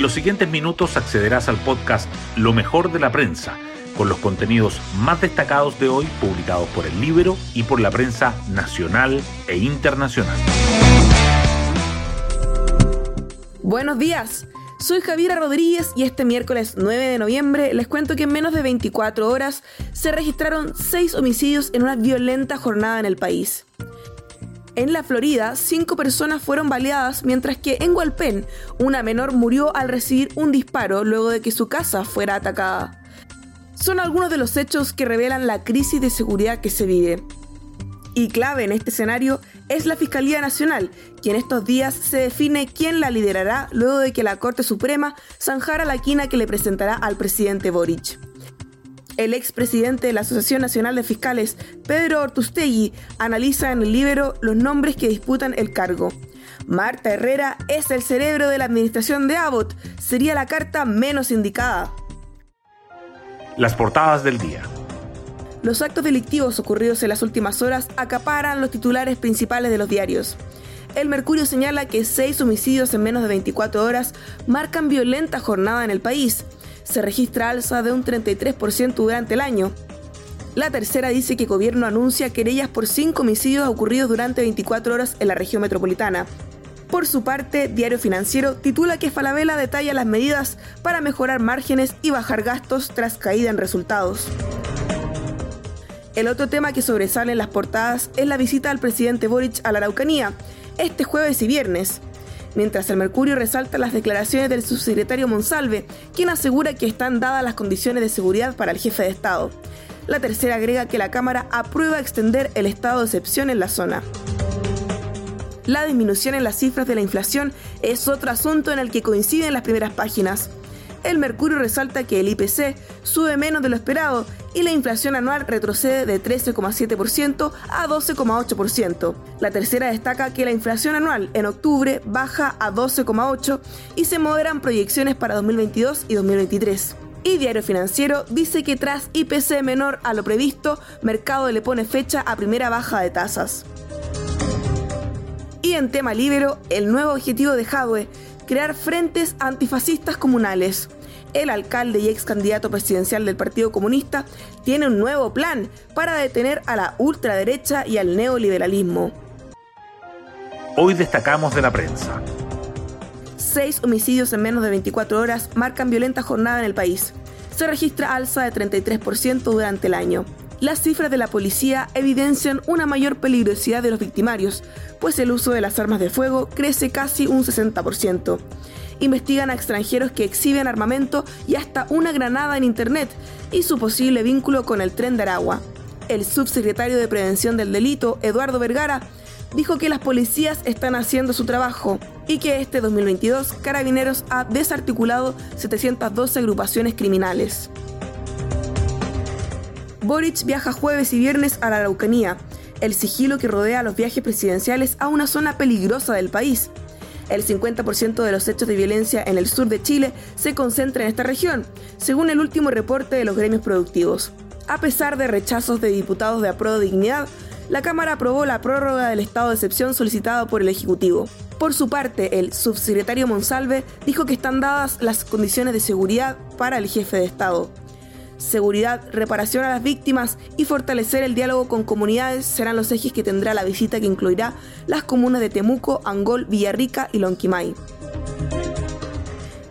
En los siguientes minutos accederás al podcast Lo mejor de la prensa, con los contenidos más destacados de hoy publicados por el libro y por la prensa nacional e internacional. Buenos días. Soy Javiera Rodríguez y este miércoles 9 de noviembre les cuento que en menos de 24 horas se registraron 6 homicidios en una violenta jornada en el país. En la Florida, cinco personas fueron baleadas, mientras que en Hualpén, una menor murió al recibir un disparo luego de que su casa fuera atacada. Son algunos de los hechos que revelan la crisis de seguridad que se vive. Y clave en este escenario es la Fiscalía Nacional, quien estos días se define quién la liderará luego de que la Corte Suprema zanjara la quina que le presentará al presidente Boric. El expresidente de la Asociación Nacional de Fiscales, Pedro Ortustegui, analiza en el libro los nombres que disputan el cargo. Marta Herrera es el cerebro de la administración de Abbott, sería la carta menos indicada. Las portadas del día. Los actos delictivos ocurridos en las últimas horas acaparan los titulares principales de los diarios. El Mercurio señala que seis homicidios en menos de 24 horas marcan violenta jornada en el país. Se registra alza de un 33% durante el año. La tercera dice que el gobierno anuncia querellas por cinco homicidios ocurridos durante 24 horas en la región metropolitana. Por su parte, Diario Financiero titula que Falabella detalla las medidas para mejorar márgenes y bajar gastos tras caída en resultados. El otro tema que sobresale en las portadas es la visita al presidente Boric a la Araucanía, este jueves y viernes. Mientras el Mercurio resalta las declaraciones del subsecretario Monsalve, quien asegura que están dadas las condiciones de seguridad para el jefe de Estado. La tercera agrega que la Cámara aprueba extender el estado de excepción en la zona. La disminución en las cifras de la inflación es otro asunto en el que coinciden las primeras páginas el Mercurio resalta que el IPC sube menos de lo esperado y la inflación anual retrocede de 13,7% a 12,8%. La tercera destaca que la inflación anual en octubre baja a 12,8% y se moderan proyecciones para 2022 y 2023. Y Diario Financiero dice que tras IPC menor a lo previsto, Mercado le pone fecha a primera baja de tasas. Y en tema libero, el nuevo objetivo de Jadwe crear frentes antifascistas comunales. El alcalde y ex candidato presidencial del Partido Comunista tiene un nuevo plan para detener a la ultraderecha y al neoliberalismo. Hoy destacamos de la prensa. Seis homicidios en menos de 24 horas marcan violenta jornada en el país. Se registra alza de 33% durante el año. Las cifras de la policía evidencian una mayor peligrosidad de los victimarios, pues el uso de las armas de fuego crece casi un 60%. Investigan a extranjeros que exhiben armamento y hasta una granada en Internet y su posible vínculo con el tren de Aragua. El subsecretario de Prevención del Delito, Eduardo Vergara, dijo que las policías están haciendo su trabajo y que este 2022 Carabineros ha desarticulado 712 agrupaciones criminales. Boric viaja jueves y viernes a la Araucanía, el sigilo que rodea los viajes presidenciales a una zona peligrosa del país. El 50% de los hechos de violencia en el sur de Chile se concentra en esta región, según el último reporte de los gremios productivos. A pesar de rechazos de diputados de Apruebo Dignidad, la Cámara aprobó la prórroga del estado de excepción solicitado por el Ejecutivo. Por su parte, el subsecretario Monsalve dijo que están dadas las condiciones de seguridad para el jefe de Estado. Seguridad, reparación a las víctimas y fortalecer el diálogo con comunidades serán los ejes que tendrá la visita que incluirá las comunas de Temuco, Angol, Villarrica y Lonquimay.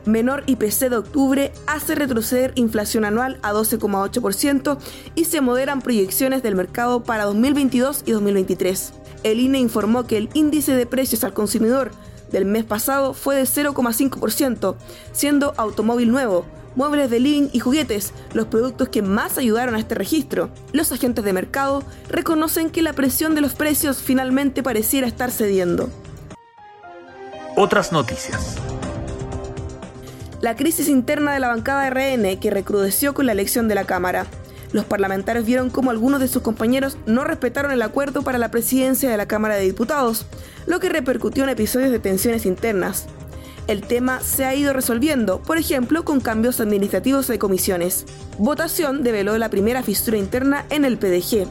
Menor IPC de octubre hace retroceder inflación anual a 12,8% y se moderan proyecciones del mercado para 2022 y 2023. El INE informó que el índice de precios al consumidor del mes pasado fue de 0,5%, siendo automóvil nuevo, muebles de living y juguetes, los productos que más ayudaron a este registro. Los agentes de mercado reconocen que la presión de los precios finalmente pareciera estar cediendo. Otras noticias. La crisis interna de la bancada RN que recrudeció con la elección de la Cámara. Los parlamentarios vieron cómo algunos de sus compañeros no respetaron el acuerdo para la presidencia de la Cámara de Diputados, lo que repercutió en episodios de tensiones internas el tema se ha ido resolviendo, por ejemplo, con cambios administrativos de comisiones. Votación develó la primera fisura interna en el PDG.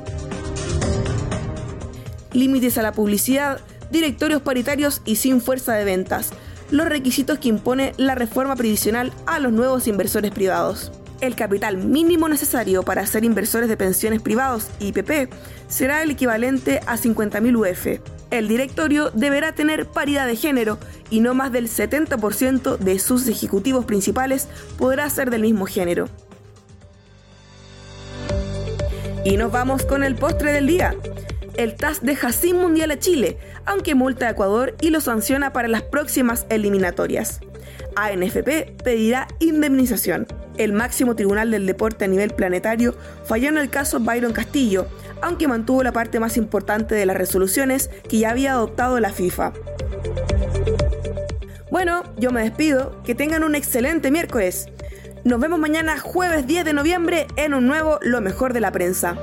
Límites a la publicidad, directorios paritarios y sin fuerza de ventas. los requisitos que impone la reforma previsional a los nuevos inversores privados. El capital mínimo necesario para ser inversores de pensiones privados IPP será el equivalente a 50.000 UF. El directorio deberá tener paridad de género y no más del 70% de sus ejecutivos principales podrá ser del mismo género. Y nos vamos con el postre del día. El TAS deja sin mundial a Chile, aunque multa a Ecuador y lo sanciona para las próximas eliminatorias. ANFP pedirá indemnización. El máximo tribunal del deporte a nivel planetario falló en el caso Byron Castillo, aunque mantuvo la parte más importante de las resoluciones que ya había adoptado la FIFA. Bueno, yo me despido, que tengan un excelente miércoles. Nos vemos mañana jueves 10 de noviembre en un nuevo Lo mejor de la prensa.